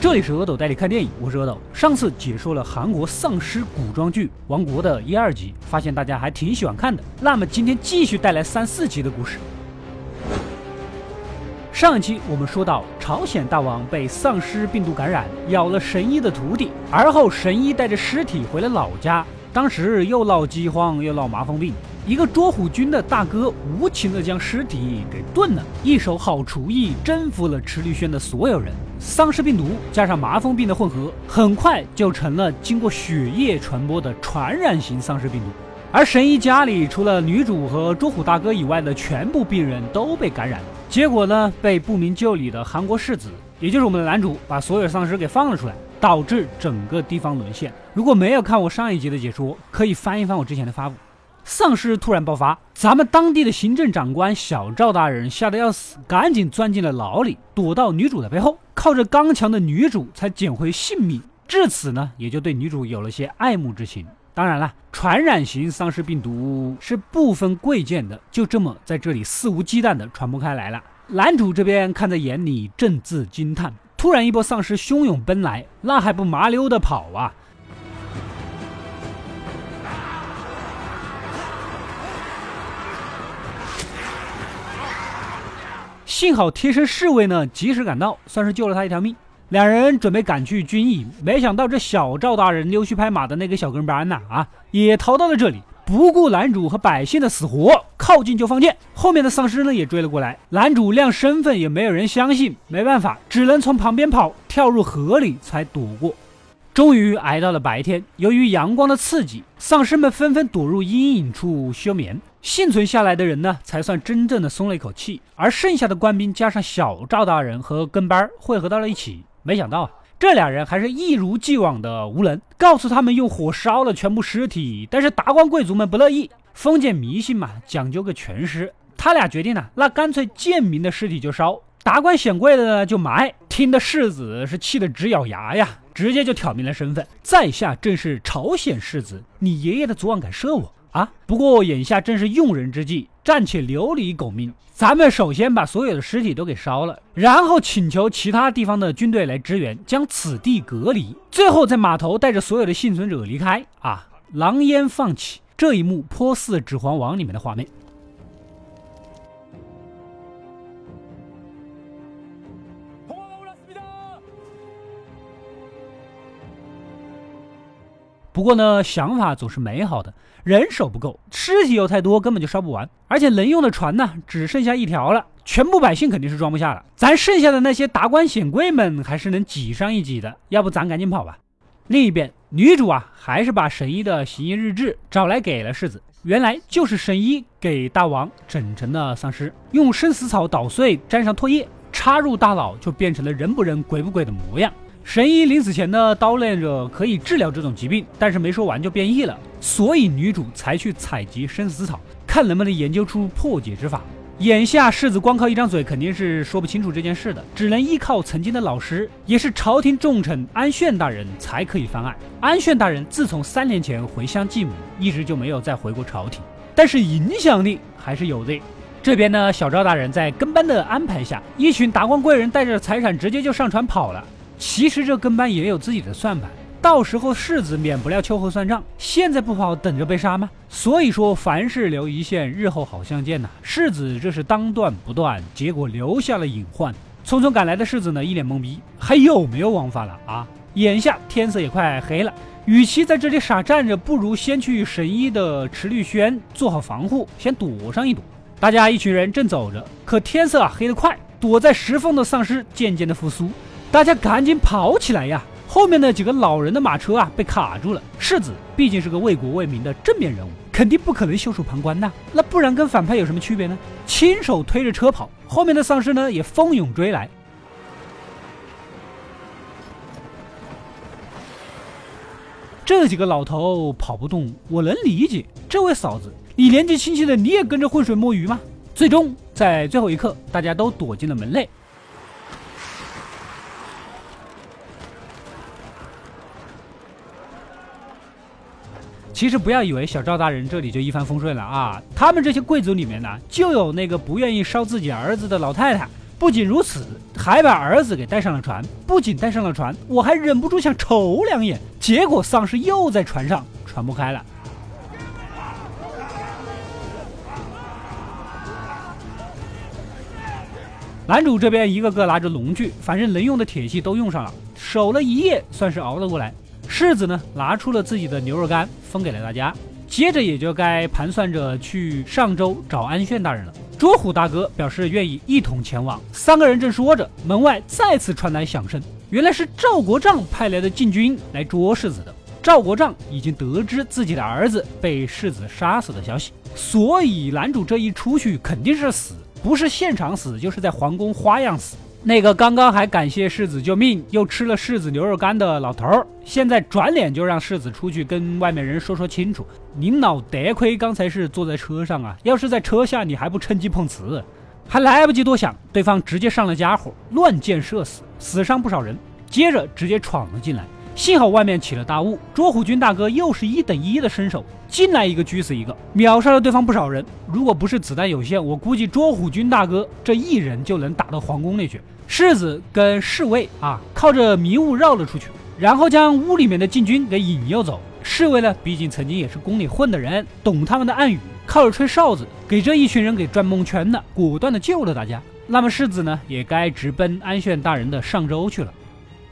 这里是阿斗带你看电影，我是阿斗。上次解说了韩国丧尸古装剧《王国》的一二集，发现大家还挺喜欢看的。那么今天继续带来三四集的故事。上一期我们说到，朝鲜大王被丧尸病毒感染，咬了神医的徒弟，而后神医带着尸体回了老家。当时又闹饥荒，又闹麻风病。一个捉虎军的大哥无情地将尸体给炖了，一手好厨艺征服了池绿轩的所有人。丧尸病毒加上麻风病的混合，很快就成了经过血液传播的传染型丧尸病毒。而神医家里除了女主和捉虎大哥以外的全部病人都被感染，结果呢，被不明就里的韩国世子，也就是我们的男主，把所有丧尸给放了出来。导致整个地方沦陷。如果没有看我上一集的解说，可以翻一翻我之前的发布。丧尸突然爆发，咱们当地的行政长官小赵大人吓得要死，赶紧钻进了牢里，躲到女主的背后，靠着刚强的女主才捡回性命。至此呢，也就对女主有了些爱慕之情。当然了，传染型丧尸病毒是不分贵贱的，就这么在这里肆无忌惮地传播开来了。男主这边看在眼里，正自惊叹。突然，一波丧尸汹涌奔来，那还不麻溜的跑啊！幸好贴身侍卫呢及时赶到，算是救了他一条命。两人准备赶去军营，没想到这小赵大人溜须拍马的那个小跟班呐啊，也逃到了这里。不顾男主和百姓的死活，靠近就放箭。后面的丧尸呢也追了过来，男主亮身份也没有人相信，没办法，只能从旁边跑，跳入河里才躲过。终于挨到了白天，由于阳光的刺激，丧尸们纷纷躲入阴影处休眠。幸存下来的人呢，才算真正的松了一口气。而剩下的官兵加上小赵大人和跟班汇合到了一起，没想到啊。这俩人还是一如既往的无能，告诉他们用火烧了全部尸体，但是达官贵族们不乐意，封建迷信嘛，讲究个全尸。他俩决定呢，那干脆贱民的尸体就烧，达官显贵的呢就埋。听得世子是气得直咬牙呀，直接就挑明了身份，在下正是朝鲜世子，你爷爷的昨晚敢射我。啊！不过眼下正是用人之际，暂且留你狗命。咱们首先把所有的尸体都给烧了，然后请求其他地方的军队来支援，将此地隔离。最后在码头带着所有的幸存者离开。啊！狼烟放起，这一幕颇似《指环王》里面的画面。不过呢，想法总是美好的，人手不够，尸体又太多，根本就烧不完，而且能用的船呢，只剩下一条了，全部百姓肯定是装不下了。咱剩下的那些达官显贵们还是能挤上一挤的，要不咱赶紧跑吧。另一边，女主啊，还是把神医的行医日志找来给了世子，原来就是神医给大王整成了丧尸，用生死草捣碎，沾上唾液，插入大脑，就变成了人不人鬼不鬼的模样。神医临死前呢，叨念着可以治疗这种疾病，但是没说完就变异了，所以女主才去采集生死草，看能不能研究出破解之法。眼下世子光靠一张嘴肯定是说不清楚这件事的，只能依靠曾经的老师，也是朝廷重臣安炫大人才可以翻案。安炫大人自从三年前回乡继母，一直就没有再回过朝廷，但是影响力还是有的。这边呢，小赵大人在跟班的安排下，一群达官贵人带着财产直接就上船跑了。其实这跟班也有自己的算盘，到时候世子免不了秋后算账，现在不跑等着被杀吗？所以说凡事留一线，日后好相见呐。世子这是当断不断，结果留下了隐患。匆匆赶来的世子呢，一脸懵逼，还有没有王法了啊？眼下天色也快黑了，与其在这里傻站着，不如先去神医的池绿轩做好防护，先躲上一躲。大家一群人正走着，可天色啊黑得快，躲在石缝的丧尸渐渐的复苏。大家赶紧跑起来呀！后面的几个老人的马车啊被卡住了。世子毕竟是个为国为民的正面人物，肯定不可能袖手旁观呐。那不然跟反派有什么区别呢？亲手推着车跑，后面的丧尸呢也蜂拥追来。这几个老头跑不动，我能理解。这位嫂子，你年纪轻轻的，你也跟着浑水摸鱼吗？最终在最后一刻，大家都躲进了门内。其实不要以为小赵大人这里就一帆风顺了啊！他们这些贵族里面呢，就有那个不愿意烧自己儿子的老太太。不仅如此，还把儿子给带上了船。不仅带上了船，我还忍不住想瞅两眼。结果丧尸又在船上传不开了。男主这边一个个拿着农具，反正能用的铁器都用上了，守了一夜，算是熬了过来。世子呢，拿出了自己的牛肉干，分给了大家。接着也就该盘算着去上州找安炫大人了。捉虎大哥表示愿意一同前往。三个人正说着，门外再次传来响声，原来是赵国丈派来的禁军来捉世子的。赵国丈已经得知自己的儿子被世子杀死的消息，所以男主这一出去肯定是死，不是现场死，就是在皇宫花样死。那个刚刚还感谢世子救命，又吃了世子牛肉干的老头儿，现在转脸就让世子出去跟外面人说说清楚。您老得亏刚才是坐在车上啊，要是在车下，你还不趁机碰瓷？还来不及多想，对方直接上了家伙，乱箭射死，死伤不少人。接着直接闯了进来。幸好外面起了大雾，捉虎军大哥又是一等一的身手，进来一个狙死一个，秒杀了对方不少人。如果不是子弹有限，我估计捉虎军大哥这一人就能打到皇宫里去。世 子跟侍卫啊，靠着迷雾绕了出去，然后将屋里面的禁军给引诱走。侍卫呢，毕竟曾经也是宫里混的人，懂他们的暗语，靠着吹哨子给这一群人给转蒙圈了，果断的救了大家。那么世子呢，也该直奔安炫大人的上州去了。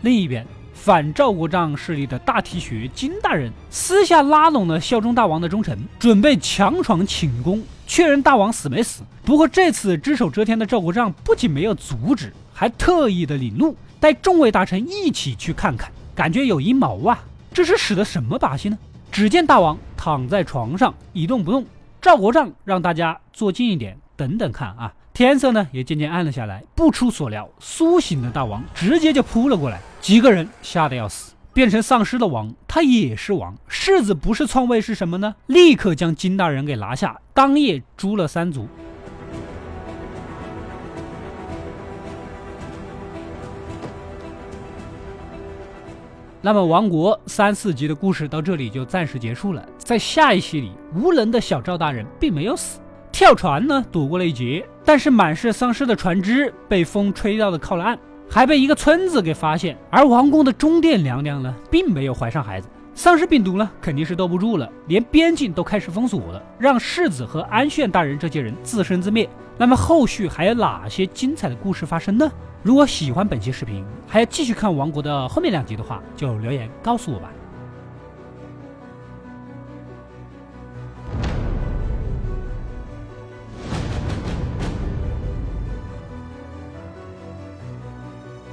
另一边。反赵国丈势力的大提学金大人私下拉拢了效忠大王的忠臣，准备强闯寝宫，确认大王死没死。不过这次只手遮天的赵国丈不仅没有阻止，还特意的领路，带众位大臣一起去看看，感觉有阴谋啊！这是使的什么把戏呢？只见大王躺在床上一动不动，赵国丈让大家坐近一点，等等看啊。天色呢也渐渐暗了下来，不出所料，苏醒的大王直接就扑了过来，几个人吓得要死。变成丧尸的王，他也是王，世子不是篡位是什么呢？立刻将金大人给拿下，当夜诛了三族。那么王国三四集的故事到这里就暂时结束了，在下一期里，无能的小赵大人并没有死。跳船呢，躲过了一劫，但是满是丧尸的船只被风吹到了靠了岸，还被一个村子给发现。而王宫的中殿娘娘呢，并没有怀上孩子。丧尸病毒呢，肯定是斗不住了，连边境都开始封锁了，让世子和安炫大人这些人自生自灭。那么后续还有哪些精彩的故事发生呢？如果喜欢本期视频，还要继续看王国的后面两集的话，就留言告诉我吧。